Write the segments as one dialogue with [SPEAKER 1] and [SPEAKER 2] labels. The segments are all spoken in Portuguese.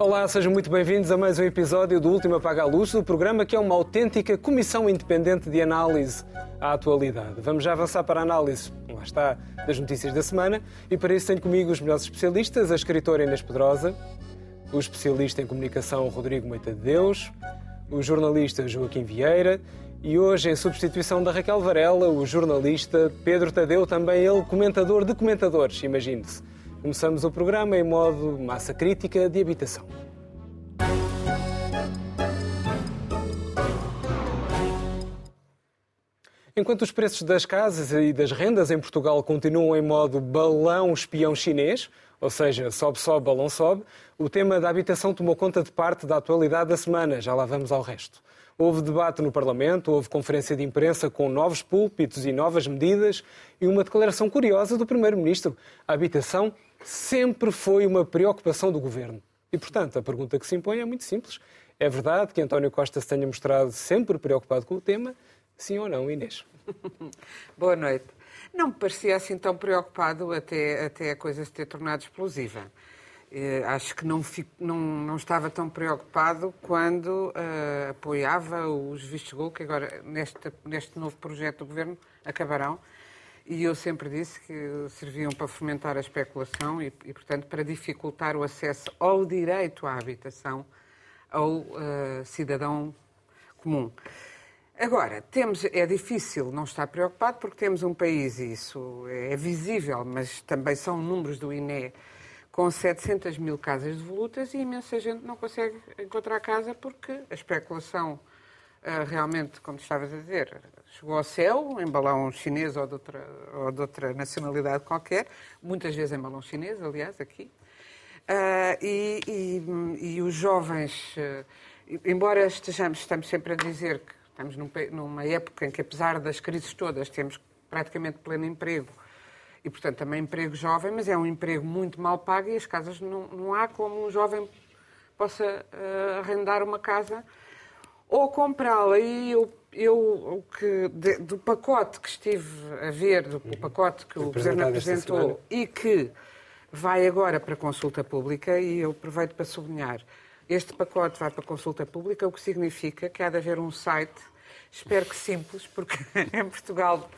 [SPEAKER 1] Olá, sejam muito bem-vindos a mais um episódio do Último Apaga a Luz, do programa que é uma autêntica comissão independente de análise à atualidade. Vamos já avançar para a análise, lá está, das notícias da semana e para isso tenho comigo os melhores especialistas, a escritora Inês Pedrosa, o especialista em comunicação Rodrigo Moita de Deus, o jornalista Joaquim Vieira e hoje, em substituição da Raquel Varela, o jornalista Pedro Tadeu, também ele comentador de comentadores, imagine-se. Começamos o programa em modo massa crítica de habitação. Enquanto os preços das casas e das rendas em Portugal continuam em modo balão espião chinês, ou seja, sobe, sobe, balão sobe, o tema da habitação tomou conta de parte da atualidade da semana. Já lá vamos ao resto. Houve debate no Parlamento, houve conferência de imprensa com novos púlpitos e novas medidas e uma declaração curiosa do Primeiro-Ministro. A habitação sempre foi uma preocupação do Governo. E, portanto, a pergunta que se impõe é muito simples. É verdade que António Costa se tenha mostrado sempre preocupado com o tema? Sim ou não, Inês?
[SPEAKER 2] Boa noite. Não me parecia assim tão preocupado até, até a coisa se ter tornado explosiva. Eh, acho que não, fico, não, não, estava tão preocupado quando uh, apoiava os vistos gol, que agora neste, neste novo projeto do Governo acabarão. E eu sempre disse que serviam para fomentar a especulação e, e portanto, para dificultar o acesso ao direito à habitação ao uh, cidadão comum. Agora, temos, é difícil não estar preocupado porque temos um país, e isso é visível, mas também são números do INE, com 700 mil casas devolutas e imensa gente não consegue encontrar casa porque a especulação uh, realmente, como estavas a dizer, chegou ao céu em balão chinês ou de, outra, ou de outra nacionalidade qualquer, muitas vezes em balão chinês, aliás, aqui. Uh, e, e, e, os jovens, uh, embora estejamos, estamos sempre a dizer que estamos num, numa época em que, apesar das crises todas, temos praticamente pleno emprego, e, portanto, também emprego jovem, mas é um emprego muito mal pago e as casas não, não há como um jovem possa uh, arrendar uma casa ou comprá-la. E eu, eu o que, de, do pacote que estive a ver, do uhum. pacote que o Governo apresentou e que vai agora para consulta pública, e eu aproveito para sublinhar, este pacote vai para consulta pública, o que significa que há de haver um site, espero que simples, porque em Portugal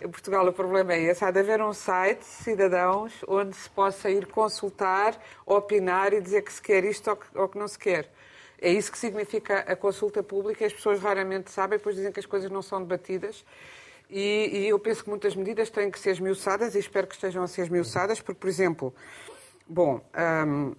[SPEAKER 2] em Portugal o problema é esse. Há de haver um site, cidadãos, onde se possa ir consultar, opinar e dizer que se quer isto ou que, não se quer. É isso que significa a consulta pública. As pessoas raramente sabem, depois dizem que as coisas não são debatidas. E, e, eu penso que muitas medidas têm que ser esmiuçadas e espero que estejam a ser esmiuçadas, porque, por exemplo, bom, hum,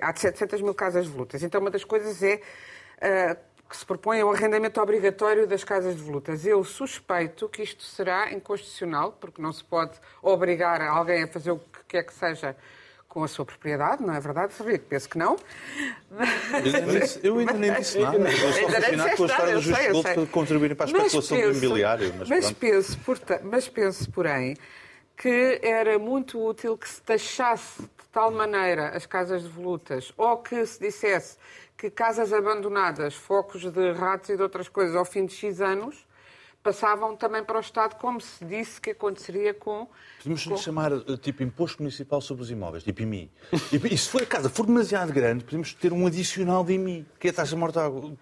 [SPEAKER 2] há 700 mil casas de lutas. Então, uma das coisas é uh, que se propõe é o arrendamento obrigatório das casas de volutas. Eu suspeito que isto será inconstitucional, porque não se pode obrigar alguém a fazer o que quer que seja com a sua propriedade, não é verdade? Sabia que penso que não.
[SPEAKER 3] Mas, eu ainda nem disse nada. Eu estou fascinado com a história do Justo Gold para contribuir para a especulação
[SPEAKER 2] penso,
[SPEAKER 3] do imobiliário.
[SPEAKER 2] Mas, mas penso, mas penso, porém, que era muito útil que se taxasse de tal maneira as casas de volutas ou que se dissesse que casas abandonadas, focos de ratos e de outras coisas ao fim de X anos, passavam também para o Estado, como se disse que aconteceria com...
[SPEAKER 3] Podemos com... chamar, eh, tipo, imposto municipal sobre os imóveis, tipo IMI. E se for a casa for demasiado grande, podemos ter um adicional de IMI, que é a taxa mortal.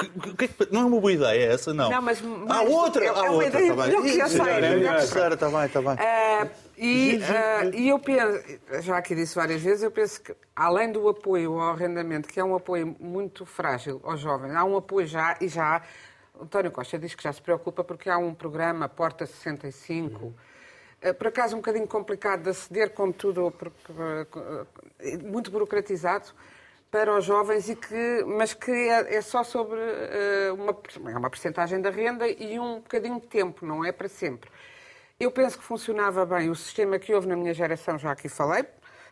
[SPEAKER 3] Não é uma boa ideia essa, não.
[SPEAKER 2] Não, mas...
[SPEAKER 3] Há outra,
[SPEAKER 2] é,
[SPEAKER 3] há
[SPEAKER 2] é
[SPEAKER 3] outra,
[SPEAKER 2] está bem. Que sei.
[SPEAKER 3] Está bem, está bem. Uh,
[SPEAKER 2] e, uh, e eu penso, já aqui disse várias vezes, eu penso que além do apoio ao arrendamento, que é um apoio muito frágil aos jovens, há um apoio já, e já, António Costa diz que já se preocupa porque há um programa Porta 65, uhum. Eh, por acaso um bocadinho complicado de aceder, como tudo, eh, muito burocratizado para os jovens, e que, mas que é, é só sobre uh, uma, é uma percentagem da renda e um bocadinho de tempo, não é para sempre. Eu penso que funcionava bem o sistema que houve na minha geração, já aqui falei,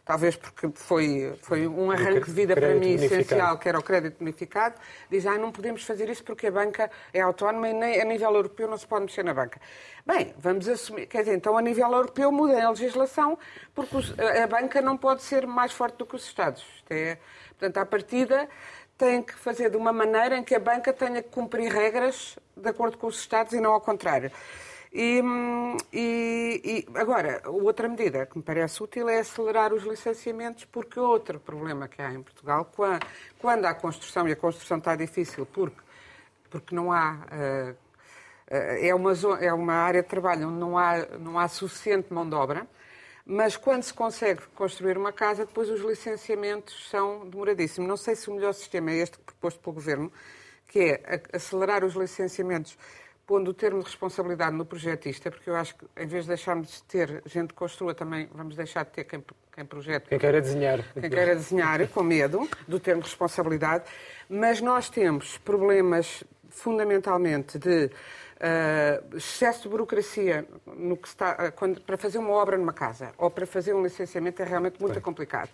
[SPEAKER 2] talvez porque foi, foi um arranque de vida para mim essencial, que era o crédito bonificado, diz, ah, não podemos fazer isso porque a banca é autónoma e nem a nível europeu não se pode mexer na banca. Bem, vamos assumir, quer dizer, então a nível europeu muda a legislação porque a banca não pode ser mais forte do que os Estados. É, portanto, à partida tem que fazer de uma maneira em que a banca tenha que cumprir regras de acordo com os Estados e não ao contrário. E, hum, e, e, agora, outra medida que me parece útil é acelerar os licenciamentos, porque outro problema que há em Portugal, quando, quando há construção, e a construção está difícil porque, porque não há. Uh, é, uma é uma área de trabalho onde não há, não há suficiente mão de obra, mas quando se consegue construir uma casa, depois os licenciamentos são demoradíssimos. Não sei se o melhor sistema é este proposto pelo Governo, que é acelerar os licenciamentos pondo o termo de responsabilidade no projetista, porque eu acho que em vez de deixarmos de ter gente que construa, também vamos deixar de ter quem, quem projeta.
[SPEAKER 1] Quem queira desenhar.
[SPEAKER 2] Quem queira desenhar, com medo do termo de responsabilidade. Mas nós temos problemas fundamentalmente de uh, excesso de burocracia no que está, quando, para fazer uma obra numa casa ou para fazer um licenciamento é realmente muito Bem. complicado.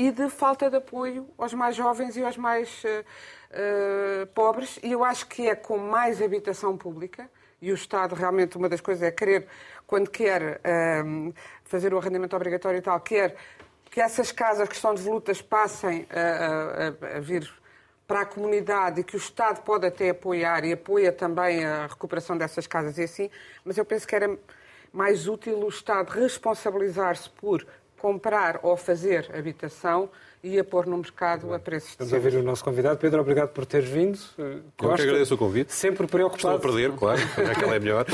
[SPEAKER 2] E de falta de apoio aos mais jovens e aos mais uh, pobres. E eu acho que é com mais habitação pública, e o Estado realmente, uma das coisas é querer, quando quer fazer o arrendamento obrigatório e tal, quer que essas casas que estão devolutas passem a, a, a vir para a comunidade e que o Estado pode até apoiar e apoia também a recuperação dessas casas e assim, mas eu penso que era mais útil o Estado responsabilizar-se por comprar ou fazer habitação e a pôr no mercado a preços
[SPEAKER 1] Estamos a ver o nosso convidado. Pedro, obrigado por teres vindo.
[SPEAKER 4] Eu que agradeço o convite.
[SPEAKER 1] Sempre preocupado.
[SPEAKER 4] Estou a perder, claro. Aquela é melhor.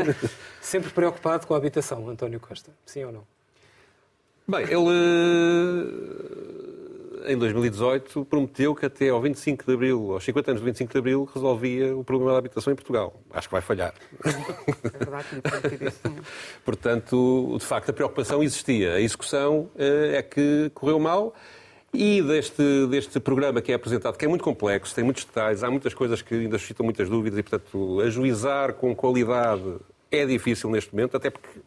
[SPEAKER 1] Sempre preocupado com a habitação, António Costa. Sim ou não?
[SPEAKER 4] Bem, ele em 2018, prometeu que até ao 25 de Abril, aos 50 anos do 25 de Abril, resolvia o problema da habitação em Portugal. Acho que vai falhar.
[SPEAKER 2] É verdade,
[SPEAKER 4] Portanto, de facto, a preocupação existia. A execução eh, é que correu mal. E deste, deste programa que é apresentado, que é muito complexo, tem muitos detalhes, há muitas coisas que ainda suscitam muitas dúvidas e, portanto, ajuizar com qualidade é difícil neste momento, até porque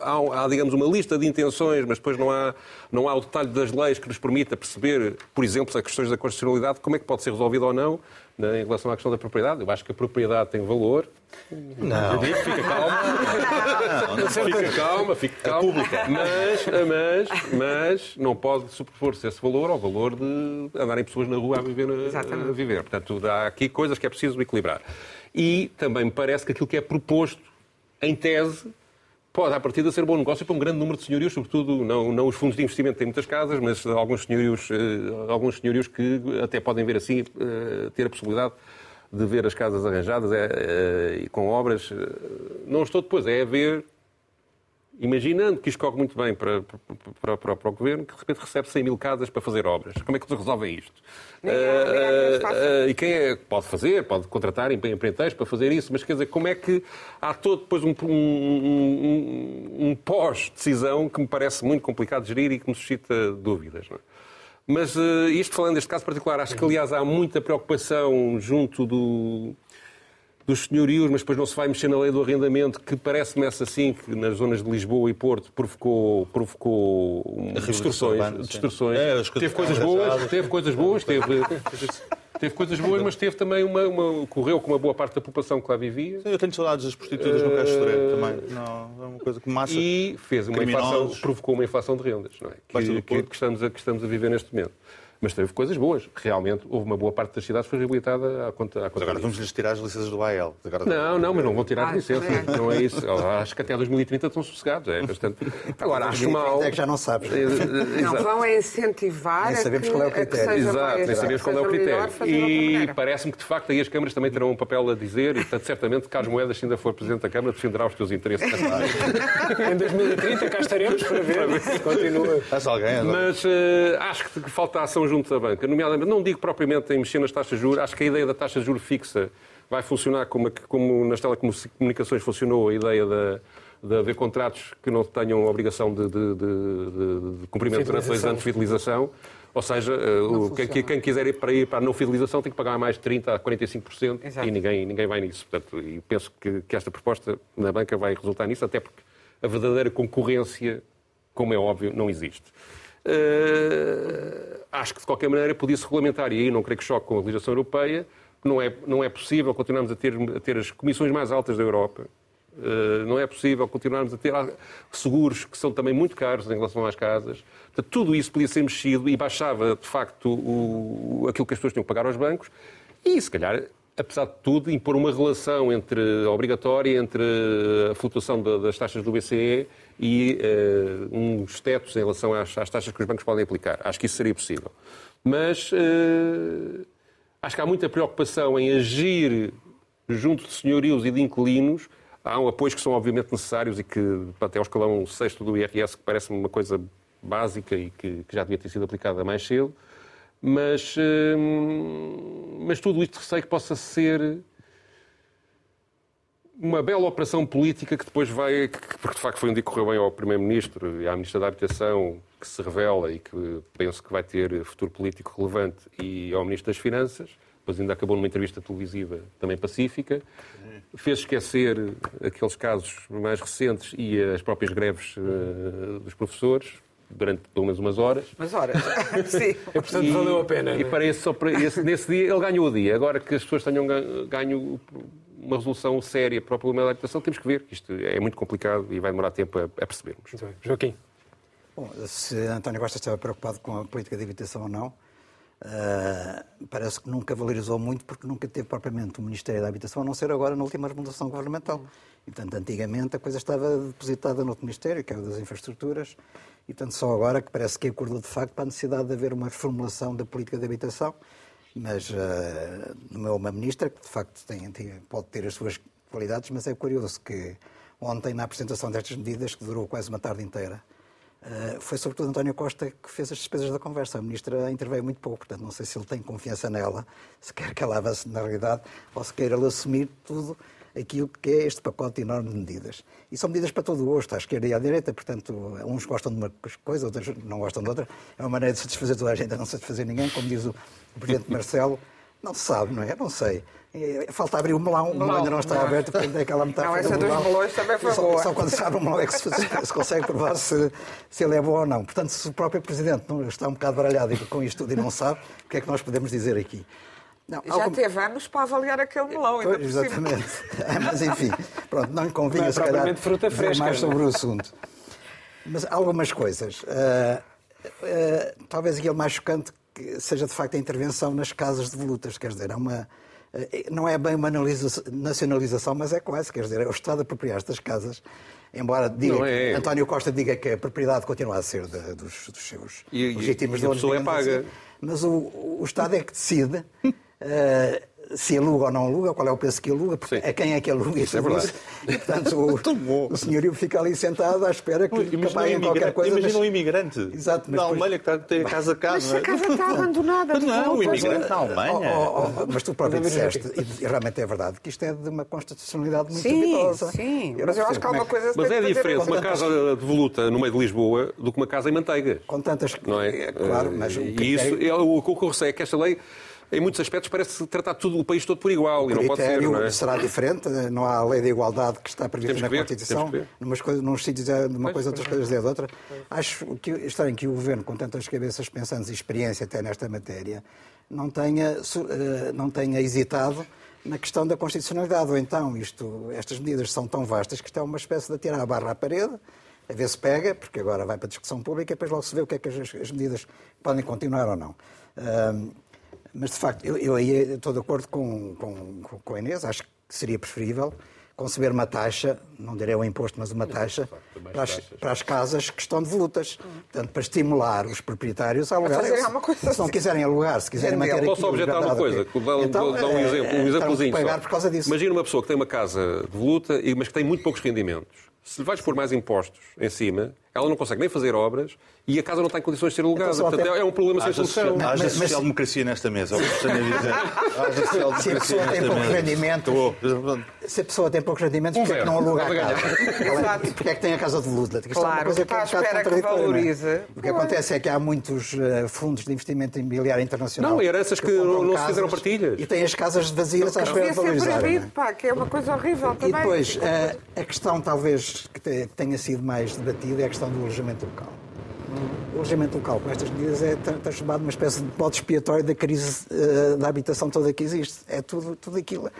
[SPEAKER 4] há, há, digamos, uma lista de intenções, mas depois não há, não há o detalhe das leis que nos permita perceber, por exemplo, as questões da constitucionalidade, como é que pode ser resolvido ou não né, em relação à questão da propriedade. Eu acho que a propriedade tem valor.
[SPEAKER 3] Não.
[SPEAKER 4] Digo, fica calma. Não, não, fica calma, fica calma. Mas, mas, mas não pode superpor-se esse valor ao valor de andarem pessoas na rua a viver. A viver. Portanto, há aqui coisas que é preciso equilibrar. E também me parece que aquilo que é proposto, em tese, pode, à partida, ser bom negócio para um grande número de senhorios, sobretudo não, não os fundos de investimento têm muitas casas, mas alguns senhorios, eh, alguns senhorios que até podem ver assim, eh, ter a possibilidade de ver as casas arranjadas é, é, com obras. Não estou depois, é a ver imaginando que isto corre muito bem para, para, para, para, o governo, que de repente recebe 100 mil casas para fazer obras. Como é que se resolve isto?
[SPEAKER 2] uh, uh,
[SPEAKER 4] e quem é pode fazer? Pode contratar empreiteiros para fazer isso, mas quer dizer, como é que há todo depois um, um, um, um pós-decisão que me parece muito complicado de gerir e que me suscita dúvidas. Não é? Mas isto falando deste caso particular, acho que aliás há muita preocupação junto do, dos senhorios, mas depois não se vai mexer na lei do arrendamento, que parece-me essa assim, que nas zonas de Lisboa e Porto provocou, provocou distorções. distorções. É, teve coisas boas, teve coisas boas, teve, teve coisas boas, mas teve também uma, uma. correu com uma boa parte da população que lá vivia.
[SPEAKER 3] Sim, eu tenho saudades das prostitutas uh, no Castro também. Não, é uma coisa que massa.
[SPEAKER 4] E fez uma inflação, provocou uma inflação de rendas, não é? Que, que, que, estamos a, que estamos a viver neste momento mas teve coisas boas. Realmente, houve uma boa parte das cidades que foi reabilitada à conta, à conta
[SPEAKER 3] Agora vamos-lhes tirar as licenças do AEL.
[SPEAKER 4] Agora... Não, não, mas não vão tirar as licenças. É. Não é isso. Acho que até 2030 estão sossegados. É bastante... Agora, acho mal...
[SPEAKER 5] É que já não sabes.
[SPEAKER 2] Não, vão é incentivar nem
[SPEAKER 5] sabemos qual é o critério.
[SPEAKER 4] Exato, nem sabemos qual é o critério. E parece-me que, de facto, aí as câmaras também terão um papel a dizer e, portanto, certamente, Carlos Moedas, se ainda for Presidente da Câmara, defenderá os teus interesses.
[SPEAKER 1] em 2030 cá estaremos para ver se continua.
[SPEAKER 4] Mas uh, acho que falta ação junto da banca, nomeadamente não digo propriamente em mexer nas taxas de juros, acho que a ideia da taxa de juros fixa vai funcionar como, como nas telecomunicações funcionou a ideia da, de haver contratos que não tenham obrigação de, de, de, de cumprimento durante dois anos de fidelização. Ou seja, eh, quem, quem, quiser ir para ir para a não fidelização tem que pagar mais de 30% a 45% Exato. e ninguém, ninguém vai nisso. Portanto, e penso que, que esta proposta na banca vai resultar nisso, até porque a verdadeira concorrência, como é óbvio, não existe. Uh, acho que, de qualquer maneira, podia-se regulamentar, e aí não creio que choque com a legislação europeia, não é, não é possível continuarmos a ter, a ter as comissões mais altas da Europa, uh, não é possível continuarmos a ter seguros que são também muito caros em relação às casas. Portanto, tudo isso podia ser mexido e baixava, de facto, o, aquilo que as pessoas tinham que pagar aos bancos, e, se calhar, apesar de tudo, impor uma relação entre obrigatória entre a flutuação das taxas do BCE e uh, uns tetos em relação às, às, taxas que os bancos podem aplicar. Acho que isso seria possível. Mas uh, acho que há muita preocupação em agir junto de senhorios e de inquilinos. Há um apoios que são obviamente necessários e que até ao escalão sexto do IRS, que parece-me uma coisa básica e que, que já devia ter sido aplicada mais cedo. Mas, hum, mas tudo isto receio que possa ser uma bela operação política que depois vai, porque de facto foi um dia que correu bem ao Primeiro-Ministro e à Ministra da Habitação, que se revela e que penso que vai ter futuro político relevante, e ao Ministro das Finanças, depois ainda acabou numa entrevista televisiva também pacífica, fez esquecer aqueles casos mais recentes e as próprias greves uh, dos professores, durante pelo menos umas horas.
[SPEAKER 2] Umas horas, sim.
[SPEAKER 1] E, portanto, e, valeu a pena.
[SPEAKER 4] E é? para esse, só para esse, nesse dia ele ganhou o dia. Agora que as pessoas tenham ganho uma resolução séria para o problema da habitação, temos que ver que isto é muito complicado e vai demorar tempo a, a percebermos.
[SPEAKER 1] Joaquim.
[SPEAKER 5] Bom, se António Costa estava preocupado com a política de habitação ou não, uh, parece que nunca valorizou muito porque nunca teve propriamente o Ministério da Habitação, a não ser agora na última remodelação governamental. E, portanto, antigamente a coisa estava depositada no outro Ministério, que é o das Infraestruturas, e tanto só agora que parece que acordou de facto para a necessidade de haver uma reformulação da política de habitação, mas uh, nomeou uma ministra que de facto tem, tem, pode ter as suas qualidades, mas é curioso que ontem, na apresentação destas medidas, que durou quase uma tarde inteira, uh, foi sobretudo António Costa que fez as despesas da conversa. A ministra interveio muito pouco, portanto não sei se ele tem confiança nela, se quer que ela avance na realidade, ou se quer ele assumir tudo aquilo que é este pacote enorme de medidas. E são medidas para todo o gosto, à esquerda e à direita, portanto, uns gostam de uma coisa, outros não gostam de outra. É uma maneira de satisfazer toda a gente, não satisfazer ninguém, como diz o Presidente Marcelo. Não se sabe, não é? Não sei. Falta abrir o melão, o melão ainda não está não. aberto, portanto é aquela metáfora.
[SPEAKER 2] Não, essa do dos melões também foi
[SPEAKER 5] só,
[SPEAKER 2] boa.
[SPEAKER 5] Só quando se abre o melão é que se, se consegue provar se, se, ele é bom ou não. Portanto, se o próprio Presidente não está um bocado baralhado com isto tudo e não sabe, o que é que nós podemos dizer aqui?
[SPEAKER 2] Não, Já algum... teve anos para avaliar aquele melão, ainda
[SPEAKER 5] pois, Exatamente. Mas, enfim, pronto, não lhe convinha,
[SPEAKER 1] não é
[SPEAKER 5] se calhar,
[SPEAKER 1] fruta fresca,
[SPEAKER 5] mais sobre o assunto. Mas algumas coisas. Uh, uh, talvez aquilo mais chocante que seja, de facto, a intervenção nas casas de volutas. Quer dizer, é uma, não é bem uma nacionalização, mas é quase. Quer dizer, é o Estado a apropriar estas casas embora diga, é. António Costa diga que a propriedade continua a ser de, dos, dos, seus
[SPEAKER 4] e, legítimos donos. A pessoa é paga. Assim,
[SPEAKER 5] mas o, o Estado é que decide se aluga ou não aluga, qual é o preço que aluga, porque a quem é que aluga
[SPEAKER 4] isso. É verdade.
[SPEAKER 5] E, portanto, o, o senhorio fica ali sentado à espera que lhe paguem qualquer coisa.
[SPEAKER 3] Imagina mas... um imigrante
[SPEAKER 5] Exato,
[SPEAKER 3] mas na Alemanha que está, tem a casa cá.
[SPEAKER 2] Mas a casa está abandonada.
[SPEAKER 3] Não, o imigrante na Alemanha.
[SPEAKER 5] Oh, oh, oh, mas tu próprio disseste, e realmente é verdade, que isto é de uma constitucionalidade muito
[SPEAKER 2] sim,
[SPEAKER 5] duvidosa.
[SPEAKER 2] Sim, mas eu acho que há uma coisa...
[SPEAKER 4] Mas é diferente uma casa de voluta no meio de Lisboa do que uma casa em manteiga.
[SPEAKER 5] Com tantas... Não é? Claro, mas...
[SPEAKER 4] E isso, o que eu receio é que esta lei em muitos aspectos parece tratar tudo, o país todo por igual. O e não pode ser. Não é?
[SPEAKER 5] será diferente. Não há a lei da igualdade que está prevista na ver, Constituição. Numas coisas, num sítios é de uma pois, coisa, outras coisas é de outra. Acho que estranho que o Governo, com tantas cabeças pensantes e experiência até nesta matéria, não tenha, eh, não tenha hesitado na questão da constitucionalidade. Ou então, isto, estas medidas são tão vastas que isto é uma espécie de tirar a barra à parede, a ver se pega, porque agora vai para a discussão pública e depois logo se vê o que é que as, as medidas podem continuar ou não. Mas, de facto, eu, eu aí estou de acordo com, com, com a Inês, acho que seria preferível conceber uma taxa, não direi um imposto, mas uma taxa, para as, para as, casas que estão devolutas. Portanto, para estimular os proprietários a alugar. Se, se não quiserem alugar, se quiserem manter aquilo...
[SPEAKER 4] Posso objetar uma coisa? Vou então, dar um é, exemplo, um exemplozinho
[SPEAKER 5] pagar por causa disso.
[SPEAKER 4] Imagina uma pessoa que tem uma casa devoluta, mas que tem muito poucos rendimentos. Se lhe vais pôr mais impostos em cima, ela não consegue nem fazer obras e a casa não está em condições de ser alugada. Então, Portanto, é um problema sem solução.
[SPEAKER 3] Haja social-democracia nesta mesa. Haja
[SPEAKER 5] social-democracia nesta mesa. Rendimento, se a pessoa tem poucos rendimentos, porquê é que não aluga a casa? Porquê é que tem a casa de?
[SPEAKER 2] Claro, é uma coisa que está à espera que valorize.
[SPEAKER 5] O que acontece é que há muitos eh, fundos de investimento imobiliário internacional.
[SPEAKER 4] Não, heranças que não se fizeram partilhas.
[SPEAKER 5] E têm as casas vazias à espera de valorizar.
[SPEAKER 2] proibido, pá, que é uma coisa horrível também.
[SPEAKER 5] E depois, eh, a questão talvez que tenha sido mais debatida é a questão do alojamento local. O alojamento local, com estas medidas, é transformado numa espécie de bode expiatório da crise uh, da habitação toda que existe. É tudo, tudo aquilo.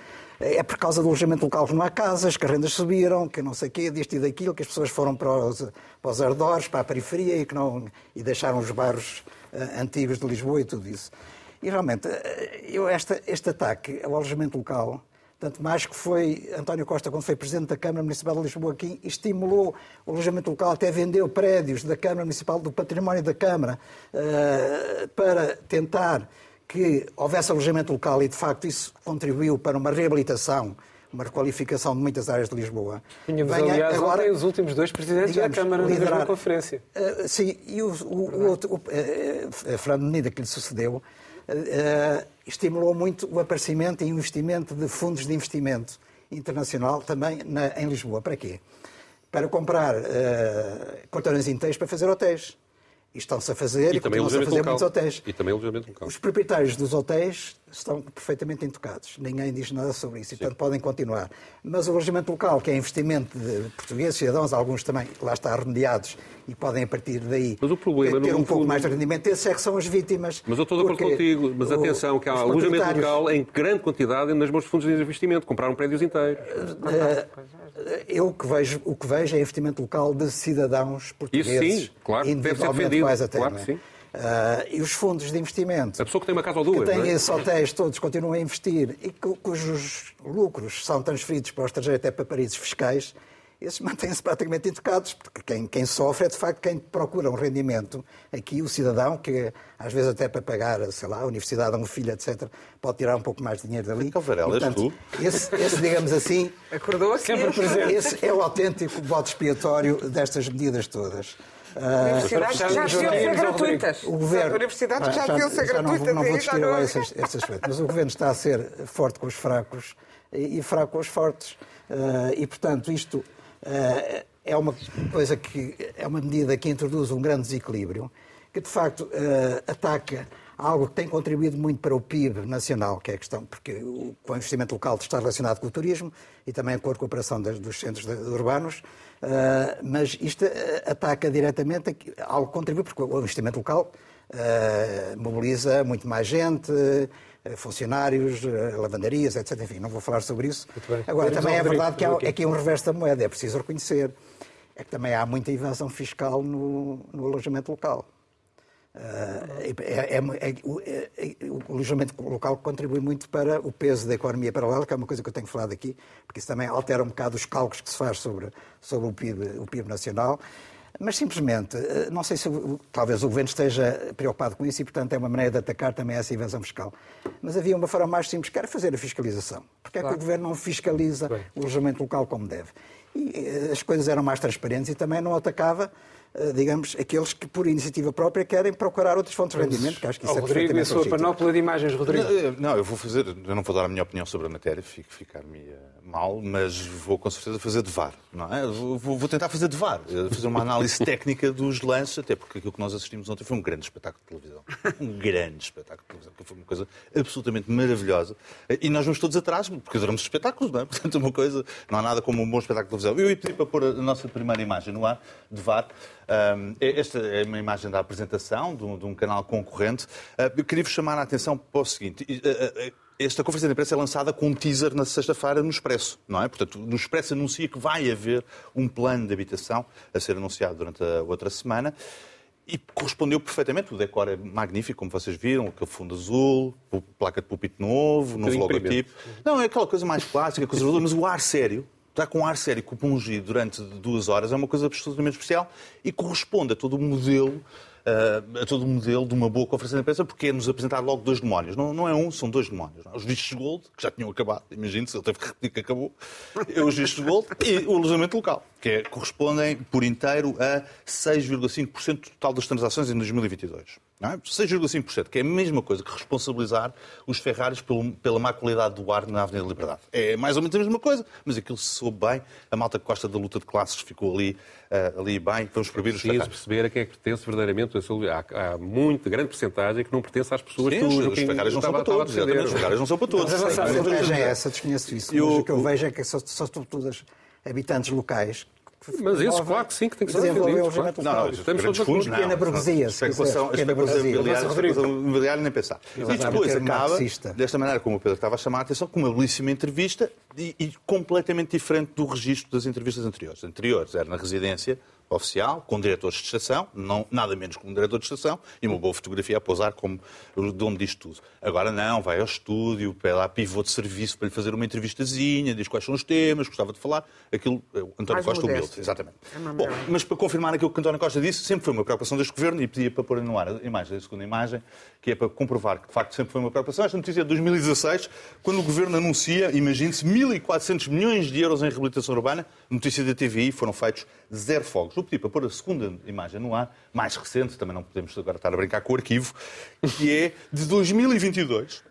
[SPEAKER 5] É por causa do alojamento local que não há casas, que as rendas subiram, que não sei o quê, disto e daquilo, que as pessoas foram para os, para os arredores, para a periferia e, que não, e deixaram os bairros uh, antigos de Lisboa e tudo isso. E realmente, eu, esta, este ataque ao alojamento local, tanto mais que foi António Costa, quando foi Presidente da Câmara Municipal de Lisboa aqui, estimulou o alojamento local, até vendeu prédios da Câmara Municipal, do património da Câmara, uh, para tentar que houvesse alojamento local e, de facto, isso contribuiu para uma reabilitação uma requalificação de muitas áreas de Lisboa.
[SPEAKER 1] Tínhamos, Venha aliás, agora, os últimos dois presidentes digamos, da Câmara liderar, na conferência.
[SPEAKER 5] Uh, sim, e o, o, o outro, o, uh, Fernando Menida, que lhe sucedeu, estimulou muito o aparecimento e investimento de fundos de investimento internacional também na, em Lisboa. Para quê? Para comprar uh, portões inteiros para fazer hotéis. E estão-se a fazer e, e continuam-se a fazer local. muitos hotéis.
[SPEAKER 4] E também alojamento local.
[SPEAKER 5] Os proprietários dos hotéis estão perfeitamente intocados. Ninguém diz nada sobre isso e, portanto, podem continuar. Mas o alojamento local, que é investimento de portugueses, cidadãos, alguns também lá está remediados e podem, a partir daí,
[SPEAKER 4] problema,
[SPEAKER 5] ter um pouco mais de rendimento. Esses é que são as vítimas.
[SPEAKER 4] Mas eu estou de acordo contigo. Mas atenção, que há alojamento local em grande quantidade nas mãos de fundos de investimento. Compraram prédios inteiros.
[SPEAKER 5] Uh, eu o que vejo, o que vejo é investimento local de cidadãos portugueses.
[SPEAKER 4] Isso sim, claro. Individualmente mais
[SPEAKER 5] até.
[SPEAKER 4] Claro que sim.
[SPEAKER 5] Uh, e os fundos de investimento.
[SPEAKER 4] A pessoa que tem uma casa ou duas.
[SPEAKER 5] Que têm
[SPEAKER 4] é?
[SPEAKER 5] esses hotéis todos, continuam a investir e cujos lucros são transferidos para o estrangeiro até para países fiscais, esses mantêm-se praticamente intocados, porque quem, quem, sofre é de facto quem procura um rendimento. Aqui o cidadão, que às vezes até para pagar, sei lá, a universidade a um filho, etc., pode tirar um pouco mais de dinheiro dali.
[SPEAKER 3] Então, Varela, Portanto,
[SPEAKER 5] esse, esse, digamos assim,
[SPEAKER 2] Acordou sempre presente.
[SPEAKER 5] Esse é o autêntico voto expiatório destas medidas todas.
[SPEAKER 2] Universidades uh, já deviam ser gratuitas. O governo, universidades já deviam ser gratuitas.
[SPEAKER 5] Não, não vou discutir esses, esses aspectos, mas o governo está a ser forte com os fracos e, e fraco com os fortes. Uh, e, portanto, isto uh, é uma coisa que é uma medida que introduz um grande desequilíbrio, que de facto ataca algo que tem contribuído muito para o PIB nacional, que é a questão, porque o, o investimento local está relacionado com o turismo e também com a cooperação das, dos centros urbanos, uh, mas isto uh, ataca diretamente algo que contribui, porque o investimento local uh, mobiliza muito mais gente, funcionários, lavandarias, etc. Enfim, não vou falar sobre isso. Agora, também é verdade que há aqui um reverso da moeda, é preciso reconhecer. É que também há muita invasão fiscal no, no alojamento local. Uh, é, é, é, o alojamento local contribui muito para o peso da economia paralela, que é uma coisa que eu tenho falado aqui, porque isso também altera um bocado os cálculos que se faz sobre, sobre o, PIB, o PIB nacional. Mas simplesmente, não sei se talvez o governo esteja preocupado com isso e, portanto, é uma maneira de atacar também essa invasão fiscal. Mas havia uma forma mais simples, que era fazer a fiscalização. Porque é claro. que o governo não fiscaliza Bem. o alojamento local como deve? E as coisas eram mais transparentes e também não atacava eh, digamos, aqueles que por iniciativa própria querem procurar outras fontes de rendimento, que acho que isso oh, é
[SPEAKER 1] Rodrigo, e a sua panóplia de imagens, Rodrigo.
[SPEAKER 3] Não, não, eu vou fazer, eu não vou dar a minha opinião sobre a matéria, fico ficar-me eh, mal, mas vou com certeza fazer de VAR, não é? Vou, vou tentar fazer de VAR, eh, fazer uma análise técnica dos lances, até porque aquilo que nós assistimos ontem foi um grande espetáculo de televisão. Um grande espetáculo de televisão, que foi uma coisa absolutamente maravilhosa. E nós vamos todos atrás, porque adoramos espetáculos, não é? Portanto, uma coisa, não há nada como um bom espetáculo de televisão. Eu ia pedir para pôr a nossa primeira imagem no ar, de VAR. Esta é uma imagem da apresentação de um, de um canal concorrente. Ah, eu queria vos chamar a atenção para o seguinte. Ah, ah, esta conferência de imprensa é lançada com um teaser na sexta-feira no Expresso, não é? Portanto, no Expresso anuncia que vai haver um plano de habitação a ser anunciado durante a outra semana. E correspondeu perfeitamente. O decor é magnífico, como vocês viram, aquele fundo azul, placa de púlpito novo, novo logotipo. Não, é aquela coisa mais clássica, conservadora, mas o ar sério está com ar sério com o Pungi durante duas horas é uma coisa absolutamente especial e corresponde a todo o modelo uh, a todo o modelo de uma boa conferência de imprensa, porque é-nos apresentar logo dois demónios. Não, não é um, são dois demónios. Os vistos gold, que já tinham acabado, imagine-se, ele teve que repetir que acabou, é os vistos gold e o alojamento local, que é, correspondem por inteiro a 6,5% do total das transações em 2022. É? 6,5%, que é a mesma coisa que responsabilizar os Ferraris pelo, pela má qualidade do ar na Avenida da Liberdade. É mais ou menos a mesma coisa, mas aquilo se soube bem. A malta que gosta da luta de classes ficou ali, uh, ali bem. Vamos proibir os Ferraris.
[SPEAKER 4] perceber a quem é que pertence verdadeiramente. Há, há muita grande porcentagem que não pertence às pessoas
[SPEAKER 3] Sim, que os, os não são para todos. Os Ferraris não são para todos.
[SPEAKER 5] Mas a vantagem é essa, desconheço isso. Eu, o que eu vejo é que só, só todas habitantes locais
[SPEAKER 4] mas isso, claro que sim, que tem que ser defendido. Claro.
[SPEAKER 3] Não, não, estamos todos fundos,
[SPEAKER 5] não. Pequena burguesia.
[SPEAKER 3] Especulação, especulação imobiliária, nem pensar. E depois acaba, desta maneira como o Pedro estava a chamar a atenção, com uma belíssima entrevista e, e completamente diferente do registro das entrevistas anteriores. Anteriores era na residência oficial, com diretores de estação, não, nada menos que um diretor de estação, e uma boa fotografia a pousar como o dono disto tudo. Agora não, vai ao estúdio, pede lá pivô de serviço para lhe fazer uma entrevistazinha, diz quais são os temas, gostava de falar. Aquilo, eh, António
[SPEAKER 2] Mais
[SPEAKER 3] Costa humilde, exatamente.
[SPEAKER 2] É
[SPEAKER 3] Bom, mas para confirmar aquilo que António Costa disse, sempre foi uma preocupação deste governo e pedia para pôr no ar a imagem, a segunda imagem, que é para comprovar que de facto sempre foi uma preocupação. Esta notícia é de 2016, quando o governo anuncia, imagine-se, 1.400 milhões de euros em reabilitação urbana. Notícia da TVI, foram feitos zero fogos. Vou pedir para pôr a segunda imagem no ar, mais recente, também não podemos agora estar a brincar com o arquivo, que é de 2022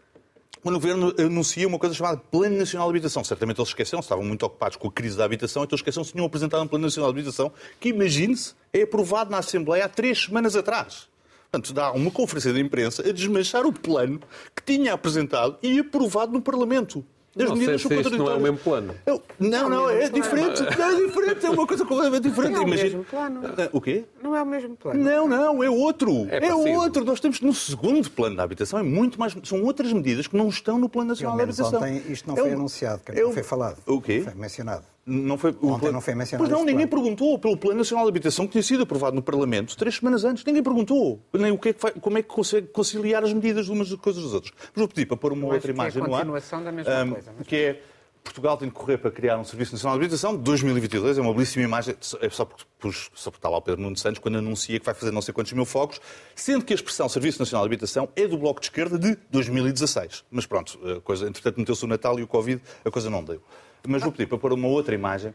[SPEAKER 3] quando o Governo anuncia uma coisa chamada Plano Nacional de Habitação. Certamente eles esqueceram, estavam muito ocupados com a crise da habitação, então esqueceram se tinham apresentado um Plano Nacional de Habitação que, imagine-se, é aprovado na Assembleia há três semanas atrás. Portanto, dá uma conferência de imprensa a desmanchar o plano que tinha apresentado e aprovado no Parlamento. As
[SPEAKER 4] Não
[SPEAKER 3] medidas são
[SPEAKER 4] isto não é o
[SPEAKER 3] contraditórias.
[SPEAKER 4] mesmo plano.
[SPEAKER 3] Eu- não, não, é diferente. Não, é diferente. É uma coisa completamente diferente.
[SPEAKER 2] Não é o
[SPEAKER 3] Imagina-
[SPEAKER 2] mesmo plano.
[SPEAKER 3] Ah, O quê?
[SPEAKER 2] Não é o mesmo plano.
[SPEAKER 3] Não, não, é outro.
[SPEAKER 4] É
[SPEAKER 3] É, outro. Nós temos no segundo plano da habitação, é muito mais. São outras medidas que não estão no Plano Nacional da Habitação.
[SPEAKER 5] ontem isto não
[SPEAKER 3] É
[SPEAKER 5] foi
[SPEAKER 3] um-
[SPEAKER 5] anunciado, que
[SPEAKER 3] é
[SPEAKER 5] não
[SPEAKER 3] um-
[SPEAKER 5] foi falado.
[SPEAKER 3] O quê?
[SPEAKER 5] Foi mencionado.
[SPEAKER 3] Não foi, o
[SPEAKER 5] Ontem
[SPEAKER 3] plano-
[SPEAKER 5] não foi mencionado
[SPEAKER 3] Pois não, ninguém
[SPEAKER 5] plano.
[SPEAKER 3] perguntou pelo Plano Nacional de Habitação que tinha sido aprovado no Parlamento três semanas antes. Ninguém perguntou nem o que é que vai- como é que consegue conciliar as medidas de umas coisas das outras. Mas vou pedir para pôr uma outra
[SPEAKER 2] é
[SPEAKER 3] imagem no ar.
[SPEAKER 2] continuação da mesma
[SPEAKER 3] ahm,
[SPEAKER 2] coisa, mas-
[SPEAKER 3] Que é Portugal tem de correr para criar um Serviço Nacional de Habitação de 2022. É uma belíssima imagem. É só porque, pus, só porque está lá o Pedro Nuno Santos quando anuncia que vai fazer não sei quantos mil fogos, sendo que a expressão Serviço Nacional de Habitação é do Bloco de Esquerda de 2016. Mas pronto, a coisa, entretanto meteu-se o Natal e o Covid, a coisa não deu. Mas vou pedir para pôr uma outra imagem.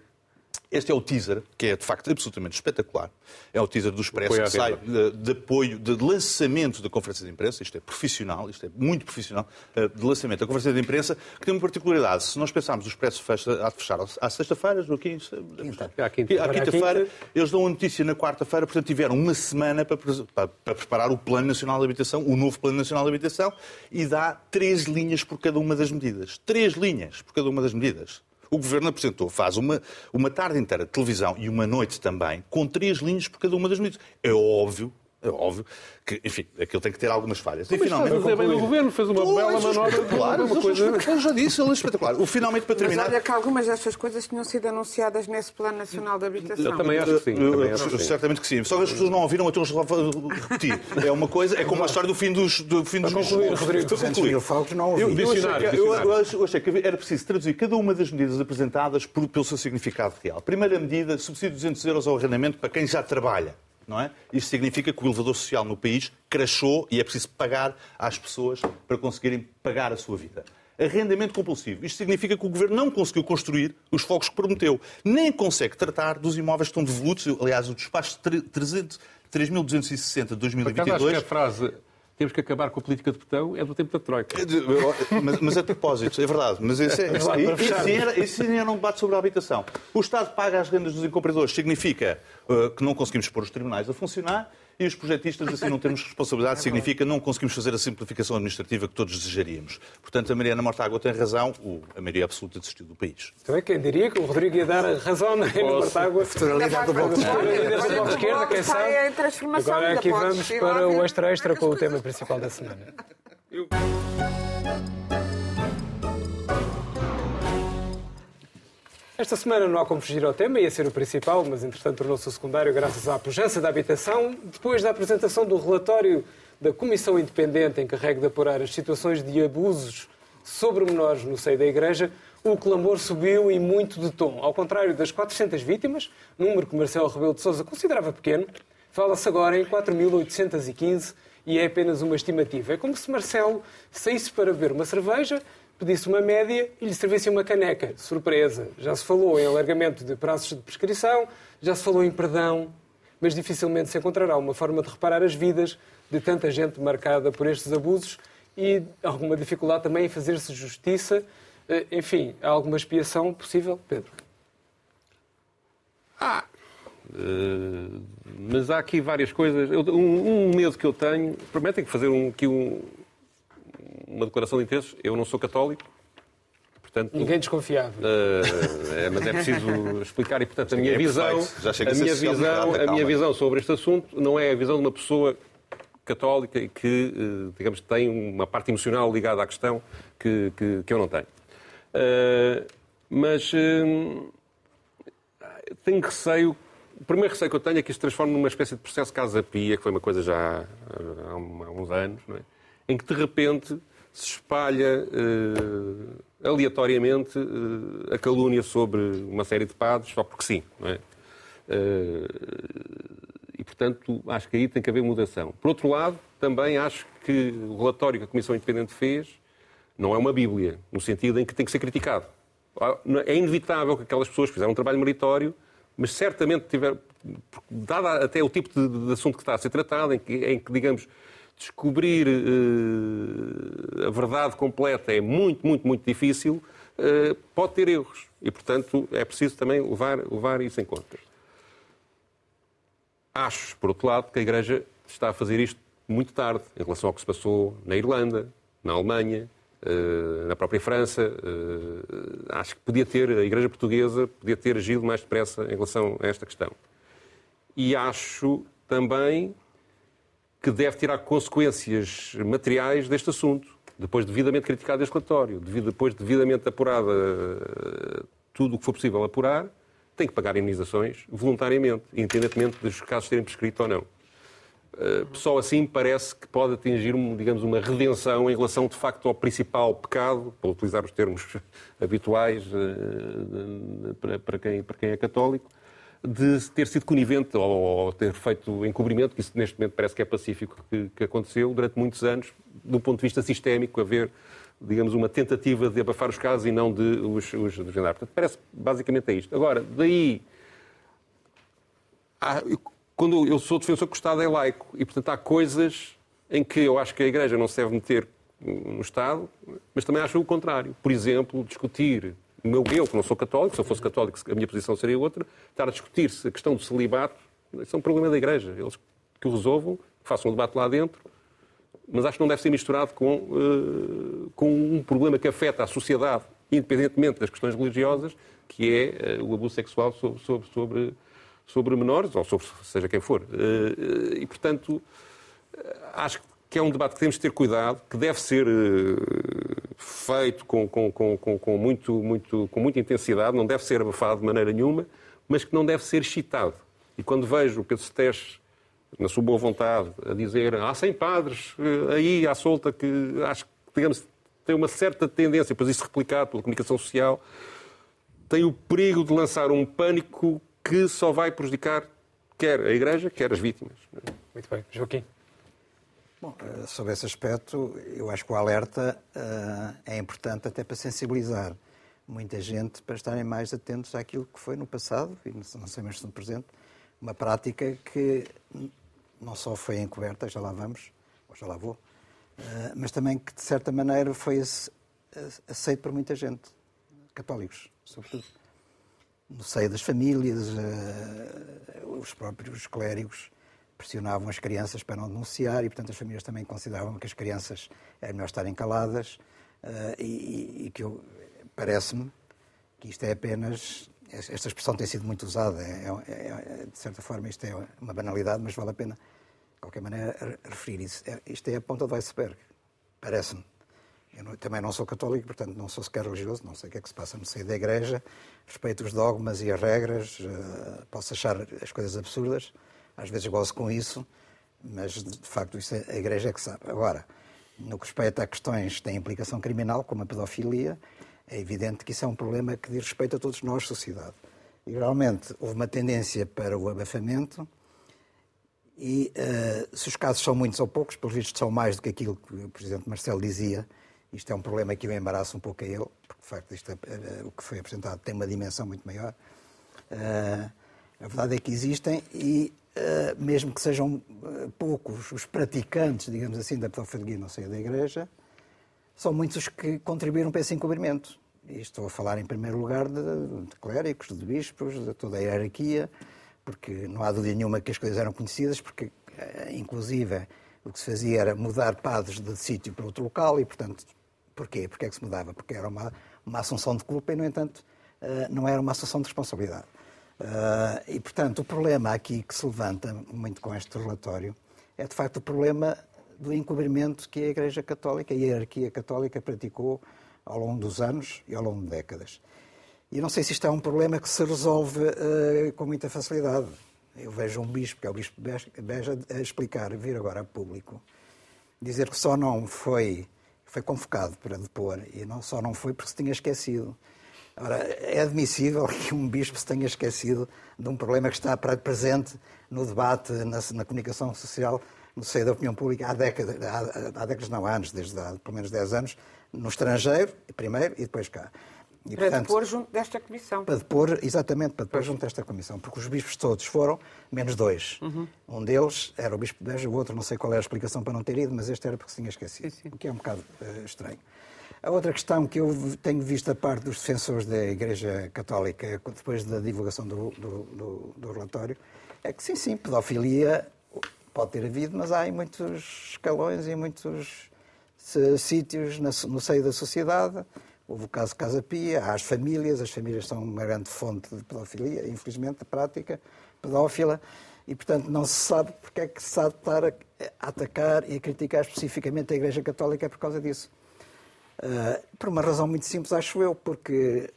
[SPEAKER 3] Este é o teaser, que é de facto absolutamente espetacular. É o teaser do Expresso que sai de, de apoio, de lançamento da conferência de imprensa. Isto é profissional, isto é muito profissional, eh, de lançamento da conferência de imprensa, que tem uma particularidade. Se nós pensarmos o Expresso fecha, há de fechar à sexta-feira, no quinta,
[SPEAKER 4] À quinta.
[SPEAKER 3] à quinta-feira, eles dão a notícia na quarta-feira, portanto tiveram uma semana para, para- para preparar o Plano Nacional de Habitação, o novo Plano Nacional de Habitação, e dá três linhas por cada uma das medidas. Três linhas por cada uma das medidas. O Governo apresentou, faz uma, uma tarde inteira de televisão e uma noite também, com três linhas por cada uma das medidas. É óbvio, óbvio, que, enfim, aquilo tem que ter algumas falhas. E
[SPEAKER 4] Mas a fazer bem o governo, fez uma
[SPEAKER 3] Pois,
[SPEAKER 4] bela
[SPEAKER 3] é
[SPEAKER 4] manobra.
[SPEAKER 3] espetacular,
[SPEAKER 4] Uma
[SPEAKER 3] eu
[SPEAKER 4] coisa...
[SPEAKER 3] já- eu já disse, ele é espetacular. O finalmente para
[SPEAKER 2] Mas
[SPEAKER 3] terminar.
[SPEAKER 2] olha que algumas destas coisas tinham sido anunciadas nesse Plano Nacional de Habitação.
[SPEAKER 4] Eu também acho que sim.
[SPEAKER 3] Eu- eu-
[SPEAKER 4] acho que sim.
[SPEAKER 3] certamente que sim. Só que as pessoas não ouviram, então repetir. É uma coisa, é como a história do fim dos, do fim dos
[SPEAKER 1] concluir, Rodrigo.
[SPEAKER 3] Para
[SPEAKER 5] 200
[SPEAKER 3] concluir.
[SPEAKER 5] mil fogos não ouvi.
[SPEAKER 3] Eu, eu achei
[SPEAKER 4] Dicionário,
[SPEAKER 3] que, eu,
[SPEAKER 4] dicionário.
[SPEAKER 3] eu achei- eu achei que era preciso traduzir cada uma das medidas apresentadas por- pelo seu significado real. Primeira medida, subsídio de 200 euros ao arrendamento para quem já trabalha. Não é? Isto significa que o elevador social no país crashou e é preciso pagar às pessoas para conseguirem pagar a sua vida. Arrendamento compulsivo. Isto significa que o Governo não conseguiu construir os fogos que prometeu. Nem consegue tratar dos imóveis que estão devolutos. Aliás, o despacho 300 3.260 de
[SPEAKER 4] Por acaso acho que
[SPEAKER 3] 2022
[SPEAKER 4] a frase temos que acabar com a política de botão é do tempo da Troika.
[SPEAKER 3] mas, mas a propósito, é verdade. Mas isso, é, isso, era, era um debate sobre a habitação. O Estado paga as rendas dos incumpridores, significa uh, que não conseguimos pôr os tribunais a funcionar e os projetistas assim não temos responsabilidade, significa não conseguimos fazer a simplificação administrativa que todos desejaríamos. Portanto, a Mariana Mortágua tem razão, o- a maioria absoluta desistiu do país.
[SPEAKER 1] Então é quem diria que o Rodrigo ia dar razão na Ana Mortágua.
[SPEAKER 5] Futura líder do Bloco de Esquerda.
[SPEAKER 1] quem sabe?
[SPEAKER 2] em transformação,
[SPEAKER 1] Agora aqui vamos para o extra extra com
[SPEAKER 2] é
[SPEAKER 1] o tema principal da semana. Esta semana não há como fugir ao tema, ia ser o principal, mas entretanto tornou-se o secundário graças à pujança da habitação, depois da apresentação do relatório da Comissão Independente encarregue de apurar as situações de abusos sobre menores no seio da Igreja, o clamor subiu e muito de tom. Ao contrário das 400 vítimas, número que Marcelo Rebelo de Sousa considerava pequeno, fala-se agora em 4.815 e é apenas uma estimativa. É como se Marcelo saísse para beber uma cerveja, pedisse uma média e lhe servisse uma caneca. Surpresa! Já se falou em alargamento de prazos de prescrição, já se falou em perdão, mas dificilmente se encontrará uma forma de reparar as vidas de tanta gente marcada por estes abusos e alguma dificuldade também em fazer-se justiça. Eh, Enfim, há alguma expiação possível, Pedro?
[SPEAKER 4] Uh, mas há aqui várias coisas. Eu- um, um medo que eu tenho. Permitem que fazer um, aqui um- uma declaração de interesses. Eu não sou católico, portanto.
[SPEAKER 1] Ninguém desconfiava.
[SPEAKER 4] uh, é, mas é preciso explicar e, portanto, a minha
[SPEAKER 3] é
[SPEAKER 4] visão, a minha visão, a minha visão sobre este assunto não é a visão de uma pessoa católica e que, uh, digamos, tem uma parte emocional ligada à questão que, que, que eu não tenho. Uh, mas uh, tenho receio o primeiro receio que eu tenho é que isto se transforme numa espécie de processo casa-pia, que foi uma coisa já há, uns anos, é? em que de repente se espalha uh, aleatoriamente uh, a calúnia sobre uma série de padres, só porque sim. Não é? Uh, e, portanto, acho que aí tem que haver mudação. Por outro lado, também acho que o relatório que a Comissão Independente fez não é uma Bíblia, no sentido em que tem que ser criticado. É inevitável que aquelas pessoas fizeram um trabalho meritório, mas certamente tiver, dado até o tipo de, de, assunto que está a ser tratado, em que, em que digamos, descobrir uh, a verdade completa é muito, muito, muito difícil, uh, pode ter erros. E, portanto, é preciso também levar, levar isso em conta. Acho, por outro lado, que a Igreja está a fazer isto muito tarde, em relação ao que se passou na Irlanda, na Alemanha, uh, na própria França. acho que podia ter, a Igreja Portuguesa podia ter agido mais depressa em relação a esta questão. E acho também que deve tirar consequências materiais deste assunto, depois de devidamente criticado este relatório, depois de devidamente apurada eh, tudo o que for possível apurar, tem que pagar indenizações voluntariamente, independentemente dos casos terem prescrito ou não. Eh, só assim parece que pode atingir, digamos, uma redenção em relação, de facto, ao principal pecado, para utilizar os termos habituais eh, para quem, para quem é católico, de ter sido conivente ou, ter feito encobrimento, que isso neste momento parece que é pacífico, que, que aconteceu durante muitos anos, do ponto de vista sistémico, haver, digamos, uma tentativa de abafar os casos e não de os, os. Portanto, parece basicamente é isto. Agora, daí. Há, quando eu sou defensor que o Estado é laico e, portanto, há coisas em que eu acho que a Igreja não se deve meter no Estado, mas também acho o contrário. Por exemplo, discutir meu, eu, que não sou católico, se eu fosse católico, a minha posição seria outra, estar a discutir se a questão do celibato, isso é um problema da Igreja. Eles que o resolvam, que façam um debate lá dentro, mas acho que não deve ser misturado com, uh, com um problema que afeta a sociedade, independentemente das questões religiosas, que é uh, o abuso sexual sobre, sobre, sobre, sobre, menores, ou sobre seja quem for. Uh, e, portanto, acho que que é um debate que temos de ter cuidado, que deve ser uh, feito com, com, com, com, muito, muito, com muita intensidade, não deve ser abafado de maneira nenhuma, mas que não deve ser excitado. E quando vejo o Pedro Stés, na sua boa vontade, a dizer há 100 padres uh, aí à solta que acho que, digamos, tem uma certa tendência, depois isso replicado pela comunicação social, tem o perigo de lançar um pânico que só vai prejudicar quer a Igreja, quer as vítimas.
[SPEAKER 1] Muito bem. Joaquim.
[SPEAKER 5] Bom, eh, sobre esse aspecto, eu acho que o alerta uh, é importante até para sensibilizar muita gente para estarem mais atentos àquilo que foi no passado, e não sei mais no presente, uma prática que não só foi encoberta, já lá vamos, ou já lá vou, uh, mas também que de certa maneira foi aceito por muita gente, católicos, sobretudo. No seio das famílias, uh, os próprios clérigos pressionavam as crianças para não denunciar e, portanto, as famílias também consideravam que as crianças era melhor estarem caladas uh, e, e, que parece-me que isto é apenas. Esta expressão tem sido muito usada, é, é, é, de certa forma isto é uma banalidade, mas vale a pena, de qualquer maneira, referir isso. É, isto é a ponta do iceberg, parece-me. Eu não, também não sou católico, portanto não sou sequer religioso, não sei o que é que se passa no seio da igreja, respeito os dogmas e as regras, uh, posso achar as coisas absurdas, às vezes gozo com isso, mas de facto isso a Igreja é que sabe. Agora, no que respeita a questões que têm implicação criminal, como a pedofilia, é evidente que isso é um problema que diz respeito a todos nós, sociedade. E realmente houve uma tendência para o abafamento e uh, se os casos são muitos ou poucos, pelos vistos são mais do que aquilo que o Presidente Marcelo dizia, isto é um problema que eu embaraço um pouco a ele, porque de facto isto, uh, o que foi apresentado tem uma dimensão muito maior. Uh, a verdade é que existem e mesmo que sejam eh, poucos os praticantes, digamos assim, da pedofilia não sei da Igreja, são muitos os que contribuíram para esse encobrimento. E estou a falar, em primeiro lugar, de, de clérigos, de bispos, de toda a hierarquia, porque não há dúvida nenhuma que as coisas eram conhecidas, porque, eh, inclusive, o que se fazia era mudar padres de sítio para outro local e, portanto, porquê? Porquê é que se mudava? Porque era uma, uma assunção de culpa e, no entanto, não era uma assunção de responsabilidade. Uh, e, portanto, o problema aqui que se levanta muito com este relatório é, de facto, o problema do encobrimento que a Igreja Católica, a hierarquia católica, praticou ao longo dos anos e ao longo de décadas. E não sei se isto é um problema que se resolve uh, com muita facilidade. Eu vejo um bispo, que é o bispo Beja, a explicar, vir agora a público, dizer que só não foi, foi convocado para depor e não, só não foi porque se tinha esquecido. Ora, é admissível que um bispo se tenha esquecido de um problema que está presente no debate, na, na comunicação social, no seio da opinião pública há décadas, há, há décadas não, há anos, desde há pelo menos 10 anos, no estrangeiro, primeiro, e depois cá.
[SPEAKER 2] E, para portanto, depor junto desta comissão.
[SPEAKER 5] Para depor, exatamente, para depor pois. junto desta comissão. Porque os bispos todos foram, menos dois. Uhum. Um deles era o bispo de Beja, o outro não sei qual era a explicação para não ter ido, mas este era porque se tinha esquecido. Sim, sim. O que é um bocado uh, estranho. A outra questão que eu tenho visto a parte dos defensores da Igreja Católica, depois da divulgação do, do, do, do relatório, é que sim, sim, pedofilia pode ter havido, mas há em muitos escalões e muitos sítios no seio da sociedade Houve o caso Casa Pia, há as famílias, as famílias são uma grande fonte de pedofilia, infelizmente, a prática pedófila, e, portanto, não se sabe porque é que se sabe estar a atacar e a criticar especificamente a Igreja Católica por causa disso. Uh, por uma razão muito simples, acho eu, porque,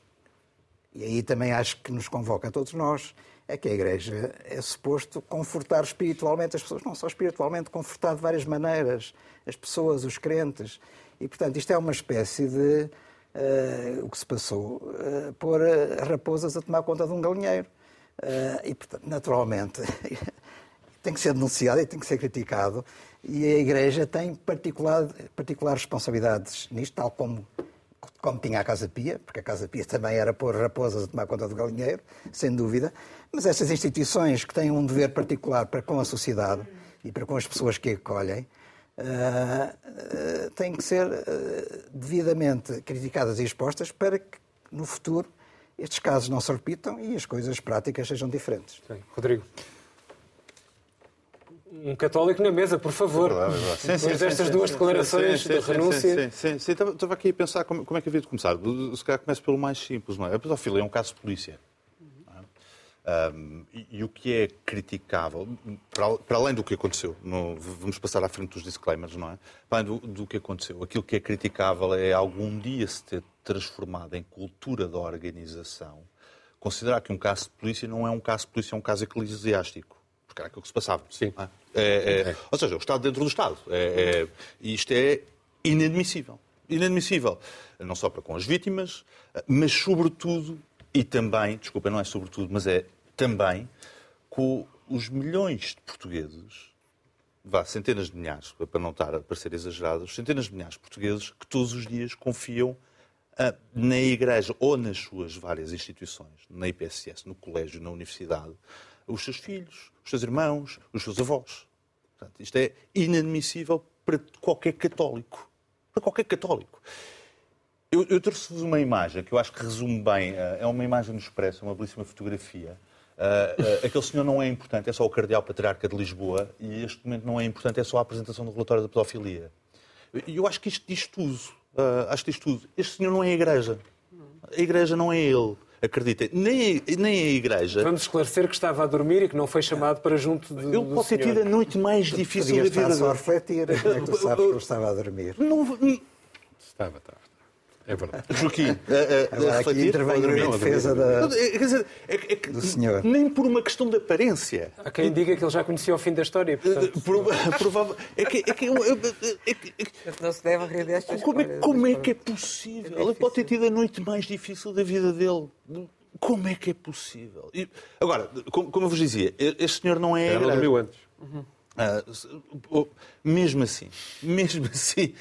[SPEAKER 5] e aí também acho que nos convoca a todos nós, é que a Igreja é suposto confortar espiritualmente as pessoas, não só espiritualmente, confortar de várias maneiras as pessoas, os crentes. E, portanto, isto é uma espécie de uh, o que se passou, uh, pôr raposas a tomar conta de um galinheiro. Uh, e, portanto, naturalmente, tem que ser denunciado e tem que ser criticado. E a Igreja tem particular, particulares responsabilidades nisto, tal como, como tinha a Casa Pia, porque a Casa Pia também era pôr raposas a tomar conta do galinheiro, sem dúvida. Mas essas instituições que têm um dever particular para com a sociedade e para com as pessoas que acolhem, uh, têm que ser uh, devidamente criticadas e expostas para que, no futuro, estes casos não se repitam e as coisas práticas sejam diferentes.
[SPEAKER 1] Sim. Rodrigo. Um católico na mesa, por favor. É é. Sim, Depois sim, destas sim, duas declarações de renúncia.
[SPEAKER 3] Sim, sim, Estava aqui a pensar como, como é que havia de começar. Se calhar começa pelo mais simples, não é? A pedofilia é um caso de polícia. Um, e, e, o que é criticável, para, para, além do que aconteceu, no, vamos passar à frente dos disclaimers, não é? Para além do, do, que aconteceu, aquilo que é criticável é algum dia se ter transformado em cultura da organização, considerar que um caso de polícia não é um caso de polícia, é um caso eclesiástico. Porque era aquilo que se passava.
[SPEAKER 4] Sim.
[SPEAKER 3] É? É, é, é. Ou seja, o Estado dentro do Estado. É, é, isto é inadmissível. Inadmissível. Não só para com as vítimas, mas sobretudo e também, desculpa, não é sobretudo, mas é também com os milhões de portugueses, vá, centenas de milhares, para não estar a parecer exagerados, centenas de milhares de portugueses que todos os dias confiam ah, na Igreja ou nas suas várias instituições, na IPSS, no colégio, na universidade, os seus filhos, os seus irmãos, os seus avós. Portanto, isto é inadmissível para qualquer católico. Para qualquer católico. Eu, eu trouxe-vos uma imagem que eu acho que resume bem. Ah, é uma imagem no Expresso, uma belíssima fotografia Uh, uh, aquele senhor não é importante, é só o cardeal patriarca de Lisboa e este momento não é importante, é só a apresentação do relatório da pedofilia. E eu acho que isto diz tudo. Uh, acho que diz tudo. Este senhor não é a igreja. A igreja não é ele. Acreditem. Nem, nem a igreja.
[SPEAKER 1] Vamos esclarecer que estava a dormir e que não foi chamado para junto de.
[SPEAKER 3] Ele pode ter tido a noite mais difícil da vida.
[SPEAKER 5] Só a refletir. Como é que tu sabes que ele estava a dormir?
[SPEAKER 3] Não,
[SPEAKER 4] estava, estava. É verdade.
[SPEAKER 3] Joaquim,
[SPEAKER 5] a, a, a aqui intervenho em defesa da, quer dizer, é, é, é, do senhor.
[SPEAKER 3] Nem por uma questão de aparência.
[SPEAKER 1] Há quem diga que ele já conhecia o fim da história. Portanto...
[SPEAKER 3] Provável. É que, é que, é
[SPEAKER 2] que, Não se deve rir destas
[SPEAKER 3] como, é, como é que é possível? Ele pode ter tido a noite mais difícil da vida dele. Como é que é possível? E, agora, como, como eu vos dizia, este senhor não é.
[SPEAKER 4] Era dormiu antes. Uhum.
[SPEAKER 3] Uh, mesmo assim, mesmo assim,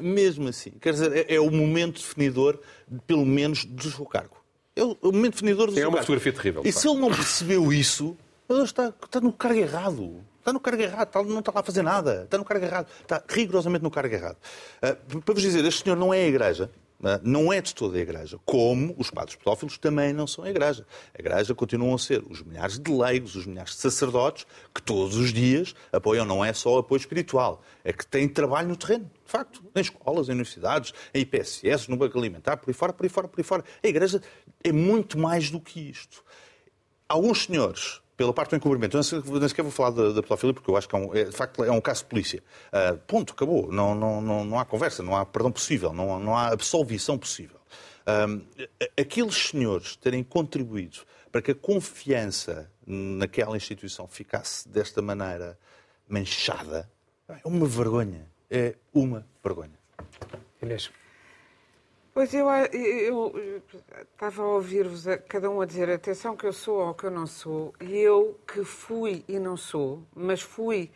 [SPEAKER 3] mesmo assim, quer dizer, é, é o momento definidor, pelo menos, do seu cargo. É o, é o momento definidor do Sim, seu
[SPEAKER 4] é uma
[SPEAKER 3] cargo.
[SPEAKER 4] fotografia terrível.
[SPEAKER 3] E se ele não percebeu isso, ele está, está no cargo errado. Está no cargo errado, está, não está lá a fazer nada. Está no cargo errado. Está rigorosamente no cargo errado. Uh, para vos dizer, este senhor não é a igreja. Né? não é de toda a Igreja. Como os padres pedófilos também não são a Igreja. A Igreja continuam a ser os milhares de leigos, os milhares de sacerdotes que todos os dias apoiam, não é só apoio espiritual, é que têm trabalho no terreno, de facto, em escolas, em universidades, em IPSS, no Banco Alimentar, por aí fora, por aí fora, por aí fora. A Igreja é muito mais do que isto. Alguns senhores pela parte do encobrimento. Eu nem sequer vou falar da, da pedofilia, porque eu acho que, é um, é, de facto, é um caso de polícia. Uh, ponto, acabou. Não, não, não, não há conversa, não há perdão possível, não, não há absolvição possível. Um, aqueles senhores terem contribuído para que a confiança naquela instituição ficasse desta maneira manchada, é uma vergonha. É uma vergonha.
[SPEAKER 1] Inês.
[SPEAKER 2] Pois eu, estava a ouvir-vos cada um a dizer atenção que eu sou ou que eu não sou, e eu que fui e não sou, mas fui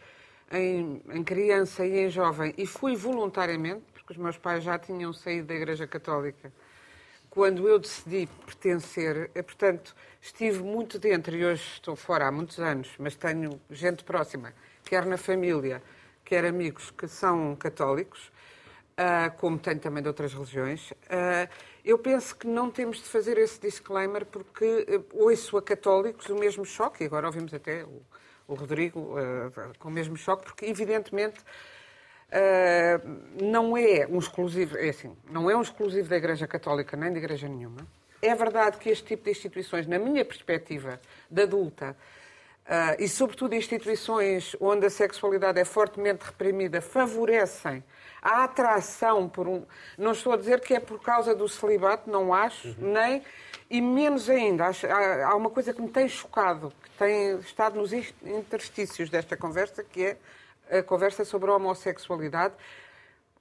[SPEAKER 2] em, em criança e em jovem, e fui voluntariamente, porque os meus pais já tinham saído da Igreja Católica quando eu decidi pertencer, eh, portanto, estive muito dentro e hoje estou fora há muitos anos, mas tenho gente próxima, quer na família, quer amigos que são católicos, uh, como tenho também de outras religiões. Uh, eu penso que não temos de fazer esse disclaimer porque uh, ouço a católicos o mesmo choque, e agora ouvimos até o, o Rodrigo com o mesmo choque, porque evidentemente Uh, não é um exclusivo, é assim, não é um exclusivo da Igreja Católica nem de Igreja nenhuma. É verdade que este tipo de instituições, na minha perspectiva de adulta, uh, e sobretudo instituições onde a sexualidade é fortemente reprimida, favorecem a atração por um. Não estou a dizer que é por causa do celibato, não acho, uhum. nem. E menos ainda, acho, há, há uma coisa que me tem chocado, que tem estado nos interstícios desta conversa, que é a conversa sobre a homossexualidade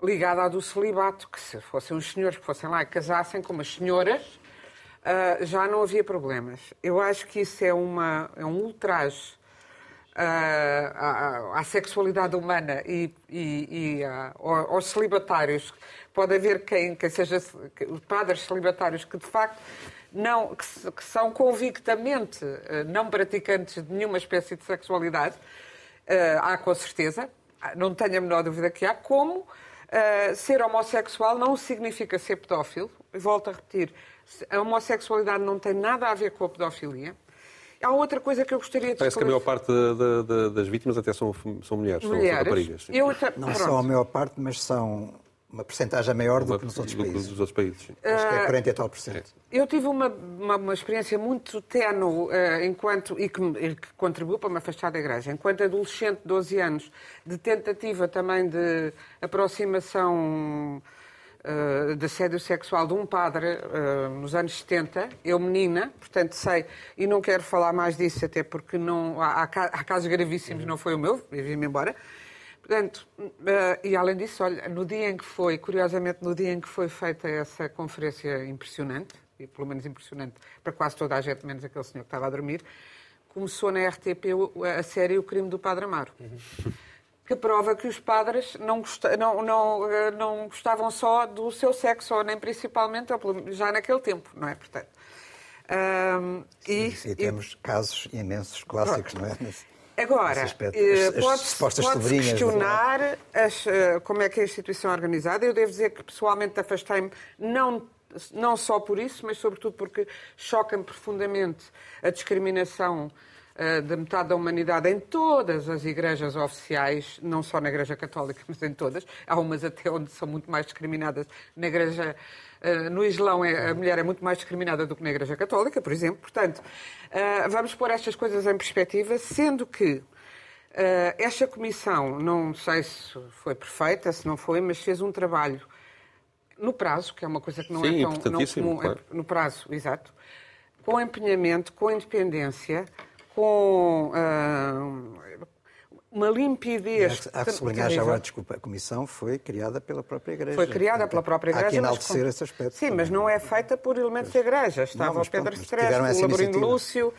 [SPEAKER 2] ligada à do celibato, que se fossem os senhores que fossem lá e casassem com as senhoras, uh, já não havia problemas. Eu acho que isso é, uma, é um ultraje uh, à, à, sexualidade humana e, e, e uh, aos celibatários. Pode haver quem, quem seja padres celibatários que de facto não, que, que são convictamente não praticantes de nenhuma espécie de sexualidade há com certeza, não tenho a menor dúvida que há, como uh, ser homossexual não significa ser pedófilo. Volto a repetir, a homossexualidade não tem nada a ver com a pedofilia. Há outra coisa que eu gostaria de
[SPEAKER 4] Parece que a maior parte de, de, das vítimas até são, são mulheres, mulheres. são raparigas.
[SPEAKER 5] Eu, não são a maior parte, mas são uma porcentagem maior do que nos outros países.
[SPEAKER 4] Dos outros países sim.
[SPEAKER 5] Acho que é 40 e tal por cento.
[SPEAKER 2] Eu tive uma, uma, uma experiência muito tenue uh, enquanto, e que, e que, contribuiu para me afastar da igreja. Enquanto adolescente, 12 anos, de tentativa também de aproximação uh, de assédio sexual de um padre uh, nos anos 70, eu menina, portanto sei, e não quero falar mais disso, até porque não, há, há casos gravíssimos, não foi o meu, eu vim-me embora. Portanto, uh, e além disso, olha, no dia em que foi, curiosamente, no dia em que foi feita essa conferência impressionante, e pelo menos impressionante para quase toda a gente, menos aquele senhor que estava a dormir, começou na RTP a série O Crime do Padre Amaro. Uhum. Que prova que os padres não, não, não, eh, não gostavam só do seu sexo, ou nem principalmente, já naquele tempo, não é? Portanto,
[SPEAKER 5] e, e, temos e... casos imensos, clássicos, Pronto. não é?
[SPEAKER 2] Agora, eh, pode-se pode questionar as, eh, como é que a instituição é organizada. Eu devo dizer que pessoalmente afastei-me não não só por isso, mas sobretudo porque choca-me profundamente a discriminação uh, da metade da humanidade em todas as igrejas oficiais, não só na Igreja Católica, mas em todas. Há umas até onde são muito mais discriminadas. Na Igreja, uh, no Islão, é, a mulher é muito mais discriminada do que na Igreja Católica, por exemplo. Portanto, uh, vamos pôr estas coisas em perspectiva, sendo que esta comissão, não sei se foi perfeita, se não foi, mas fez um trabalho no prazo, que é uma coisa que não é
[SPEAKER 4] Sim,
[SPEAKER 2] é tão não
[SPEAKER 4] comum, claro.
[SPEAKER 2] no prazo, exato, com empenhamento, com independência, com uh, uma limpidez.
[SPEAKER 5] Há que sublinhar já agora, desculpa, a comissão foi criada pela própria Igreja.
[SPEAKER 2] Foi criada pela própria Igreja. Há
[SPEAKER 5] que enaltecer esse aspecto.
[SPEAKER 2] Sim, também. mas não é feita por elementos da Igreja. Estava não, o Pedro Stress, o Laurindo Lúcio.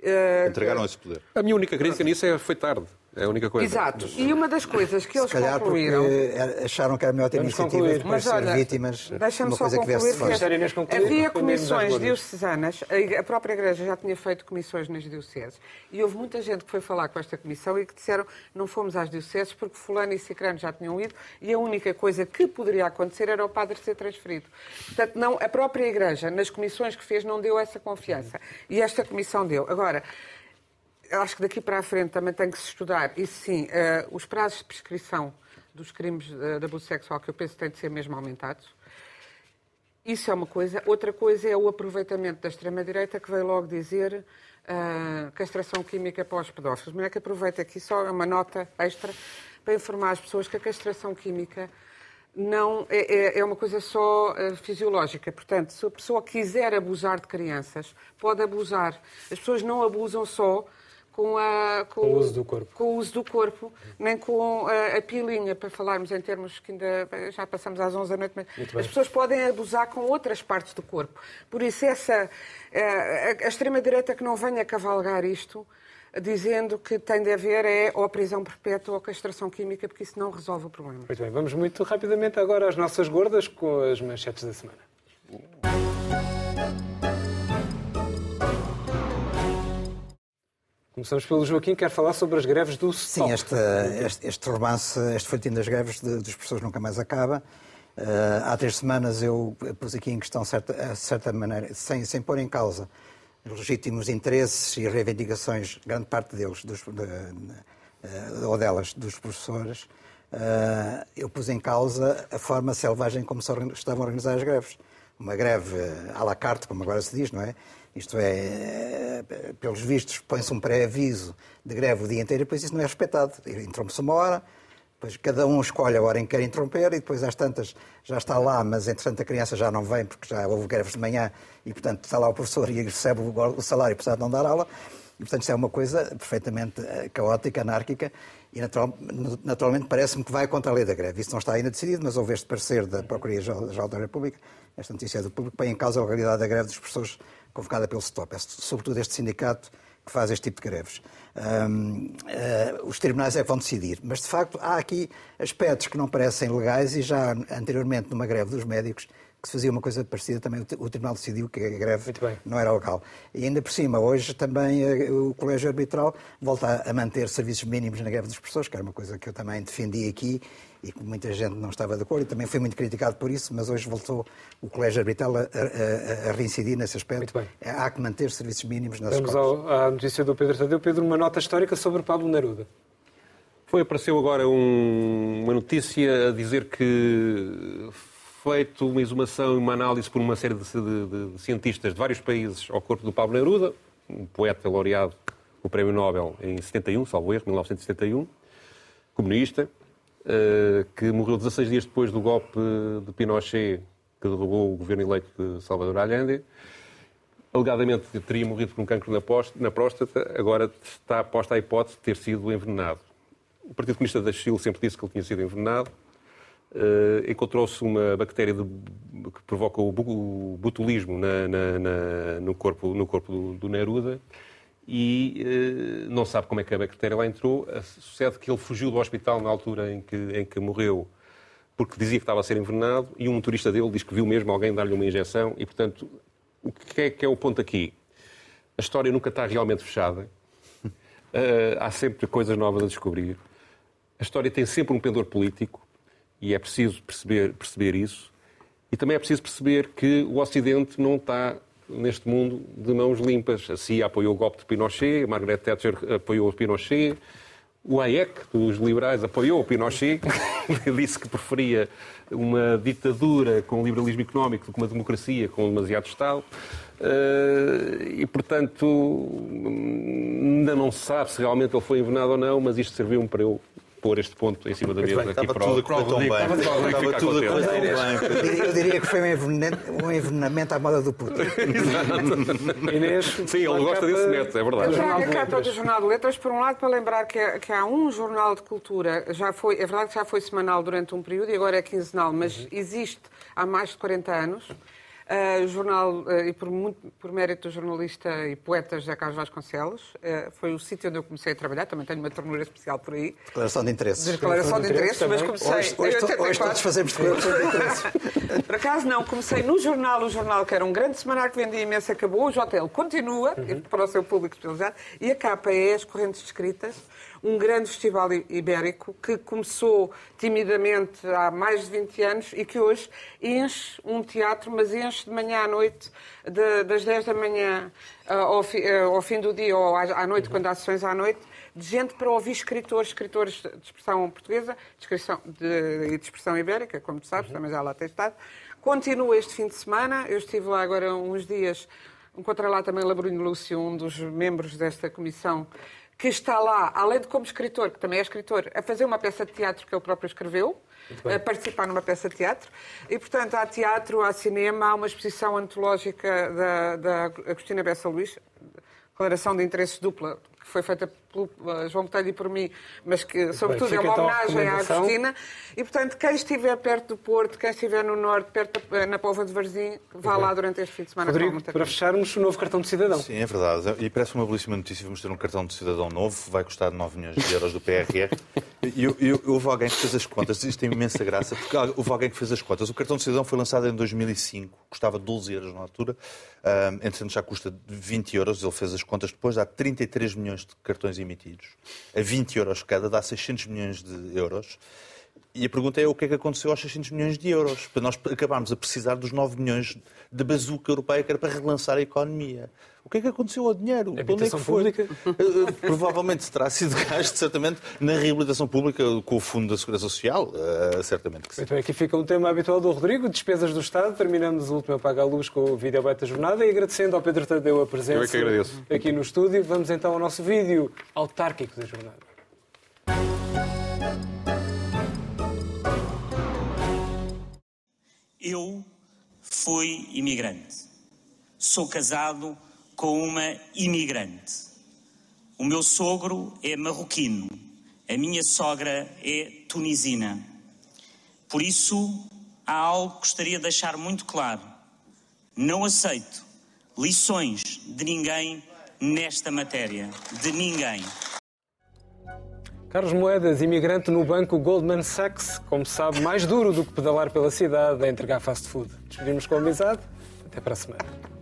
[SPEAKER 3] Uh, Entregaram esse poder.
[SPEAKER 4] A minha única crítica nisso é foi tarde. É a única coisa.
[SPEAKER 2] Exato. E uma das coisas que eles
[SPEAKER 5] Se calhar
[SPEAKER 2] concluíram.
[SPEAKER 5] Porque acharam que era melhor ter iniciativa para ser olha, vítimas.
[SPEAKER 2] Deixa-me só concluir. Que havia comissões diocesanas, a própria Igreja já tinha feito comissões nas dioceses, e houve muita gente que foi falar com esta comissão e que disseram não fomos às dioceses porque Fulano e Cicrano já tinham ido e a única coisa que poderia acontecer era o padre ser transferido. Portanto, não, a própria Igreja, nas comissões que fez, não deu essa confiança. E esta comissão deu. Agora acho que daqui para a frente também tem que se estudar, e sim, uh, os prazos de prescrição dos crimes de, de abuso sexual, que eu penso que têm de ser mesmo aumentados. Isso é uma coisa. Outra coisa é o aproveitamento da extrema-direita, que veio logo dizer uh, castração química para os pedófilos. Mas é que aproveita aqui só uma nota extra para informar as pessoas que a castração química não é, é, é uma coisa só uh, fisiológica. Portanto, se a pessoa quiser abusar de crianças, pode abusar. As pessoas não abusam só com, a,
[SPEAKER 1] com, com o uso do corpo,
[SPEAKER 2] com o uso do corpo nem com a, a, pilinha, para falarmos em termos que ainda já passamos às 11 da noite, mas as pessoas podem abusar com outras partes do corpo. Por isso, essa, eh, a, a extrema-direita que não venha cavalgar isto dizendo que tem de haver é ou prisão perpétua ou castração química, porque isso não resolve o problema.
[SPEAKER 1] Muito bem, vamos muito rapidamente agora às nossas gordas com as manchetes da semana. Começamos pelo Joaquim, quer falar sobre as greves do
[SPEAKER 5] Sim, este, este, este romance, este folhetim das greves de, dos professores nunca mais acaba. Uh, há três semanas eu pus aqui em questão, certa, certa maneira, sem, sem pôr em causa legítimos interesses e reivindicações, grande parte deles, dos, de, ou delas, dos professores, uh, eu pus em causa a forma selvagem como se estavam a organizar as greves. Uma greve à la carte, como agora se diz, não é? Isto é, pelos vistos, põe-se um pré-aviso de greve o dia inteiro e depois isso não é respeitado. Interrompe-se uma hora, depois cada um escolhe a hora em que quer interromper e depois às tantas já está lá, mas entretanto a criança já não vem porque já houve greves de manhã e portanto está lá o professor e recebe o salário apesar de não dar aula. E portanto isto é uma coisa perfeitamente eh, caótica, anárquica e natural, naturalmente parece-me que vai contra a lei da greve. Isso não está ainda decidido, mas houve este parecer da Procuradoria-Geral da República, esta notícia é do público, põe em causa a legalidade da greve dos professores convocada pelo STOP, é sobretudo este sindicato que faz este tipo de greves. Um, uh, eh, os tribunais é que vão decidir, mas de facto há aqui aspectos que não parecem legais e já anteriormente numa greve dos médicos que se fazia uma coisa parecida, também o Tribunal decidiu que a greve não era legal. E ainda por cima, hoje também eh, o Colégio Arbitral volta a manter serviços mínimos na greve dos professores, que era uma coisa que eu também defendi aqui e que muita gente não estava de acordo e também foi muito criticado por isso, mas hoje voltou o Colégio Arbitral a, a, a reincidir nesse aspecto. Há que manter serviços mínimos nas
[SPEAKER 1] Vamos
[SPEAKER 5] escolas.
[SPEAKER 1] Vamos à notícia do Pedro Tadeu. Pedro, uma nota histórica sobre Pablo Neruda.
[SPEAKER 4] Foi, apareceu agora um, uma notícia a dizer que feito uma exumação e uma análise por uma série de, de, de, cientistas de vários países ao corpo do Pablo Neruda, um poeta laureado o Prémio Nobel em 71, salvo erro, 1971, comunista, eh, que morreu 16 dias depois do golpe de Pinochet, que derrubou o governo eleito de Salvador Allende. Alegadamente teria morrido por um cancro na próstata, agora está posta a hipótese de ter sido envenenado. O Partido Comunista da Chile sempre disse que ele tinha sido envenenado. Uh, encontrou-se uma bactéria de, que provoca o, botulismo na, na, na, no corpo, no corpo do, do Neruda e uh, não sabe como é que a bactéria lá entrou. Sucede que ele fugiu do hospital na altura em que, em que morreu porque dizia que estava a ser envenenado e um motorista dele diz que viu mesmo alguém dar-lhe uma injeção e, portanto, o que é, que é o ponto aqui? A história nunca está realmente fechada. Uh, há sempre coisas novas a descobrir. A história tem sempre um pendor político e é preciso perceber, perceber isso. E também é preciso perceber que o Ocidente não está neste mundo de mãos limpas. A CIA apoiou o golpe de Pinochet, a Margaret Thatcher apoiou o Pinochet, o Hayek, dos liberais, apoiou o Pinochet, disse que preferia uma ditadura com liberalismo económico do que uma democracia com demasiado Estado. Eh, e, portanto, ainda não se sabe se realmente ele foi envenenado ou não, mas isto serviu-me para eu pôr este ponto em cima da mesa
[SPEAKER 3] aqui para tudo a correr tão bem. Estava tudo a correr tão
[SPEAKER 5] bem. Eu diria que foi um envenenamento, um envenenamento à moda do Putin.
[SPEAKER 4] Inês, Sim, ele gosta desse neto, é verdade.
[SPEAKER 2] Já a capa do Jornal de Letras, por um lado, para lembrar que, que há um jornal de cultura, já foi, é verdade que já foi semanal durante um período e agora é quinzenal, mas existe há mais de 40 anos Uh, jornal, uh, e por, muito, por mérito do jornalista e poeta José Carlos Vasconcelos, uh, foi o sítio onde eu comecei a trabalhar, também tenho uma ternura especial por aí.
[SPEAKER 5] Declaração de interesses.
[SPEAKER 2] Declaração de interesses, mas comecei...
[SPEAKER 5] Hoje, hoje, to, hoje todos fazemos declaração de interesses.
[SPEAKER 2] por acaso não, comecei no jornal, o jornal que era um grande semanário que vendia imenso, acabou, o JL continua, uhum. para o seu público especializado, e a capa é as correntes escritas, um grande festival ibérico que começou timidamente há mais de 20 anos e que hoje enche um teatro, mas enche de manhã à noite, de, das 10 da manhã uh, ao, fi, uh, ao, fim do dia ou à, noite, quando há sessões à noite, de gente para ouvir escritores, escritores de expressão portuguesa de, de, de expressão ibérica, como tu sabes, também já lá tem estado. Continua este fim de semana, eu estive lá agora uns dias, encontrei lá também Labrunho Lúcio, um dos membros desta comissão que está lá, além de como escritor, que também é escritor, a fazer uma peça de teatro que ele próprio escreveu, a participar numa peça de teatro. E, portanto, há teatro, há cinema, há uma exposição antológica da, da Agostina Bessa Luís, Declaração de Interesses Dupla, que foi feita pelo uh, João Botelho e por mim, mas que, sobretudo, é uma então homenagem à Agostina. E, portanto, quem estiver perto do Porto, quem estiver no Norte, perto na Pova de Varzim, vá lá durante este fim de semana.
[SPEAKER 1] Rodrigo, para fecharmos, o novo cartão de cidadão.
[SPEAKER 3] Sim, é verdade. E parece uma belíssima notícia. Vamos ter um cartão de cidadão novo, vai custar 9 milhões de euros do PRR. E, e, houve alguém que fez as contas, isto tem imensa graça, porque houve alguém que fez as contas. O cartão de cidadão foi lançado em 2005, custava 12 euros na altura, um, entretanto já custa 20 euros, ele fez as contas depois, há 33 milhões de cartões emitidos a 20 euros cada, dá 600 milhões de euros. E a pergunta é o que é que aconteceu aos 600 milhões de euros? Para nós acabarmos a precisar dos 9 milhões de bazuca europeia que era para relançar a economia. O que é que aconteceu ao dinheiro?
[SPEAKER 1] A habitação é pública? Eh, eh,
[SPEAKER 3] provavelmente terá sido gasto, certamente, na reabilitação pública com o Fundo da Segurança Social. Uh, certamente que sim.
[SPEAKER 1] Então aqui fica um tema habitual do Rodrigo, despesas do Estado. Terminamos o último Apaga a Luz com o vídeo aberto da jornada e agradecendo ao Pedro Tadeu a presença
[SPEAKER 4] é
[SPEAKER 1] aqui no estúdio. Vamos então ao nosso vídeo autárquico da jornada.
[SPEAKER 6] Eu fui imigrante. Sou casado com uma imigrante. O meu sogro é marroquino. A minha sogra é tunisina. Por isso, há algo que gostaria de deixar muito claro. Não aceito lições de ninguém nesta matéria. De ninguém.
[SPEAKER 1] Carlos Moedas, imigrante no banco Goldman Sachs, como sabe, mais duro do que pedalar pela cidade é entregar fast food. Despedimos com amizade. Até para a semana.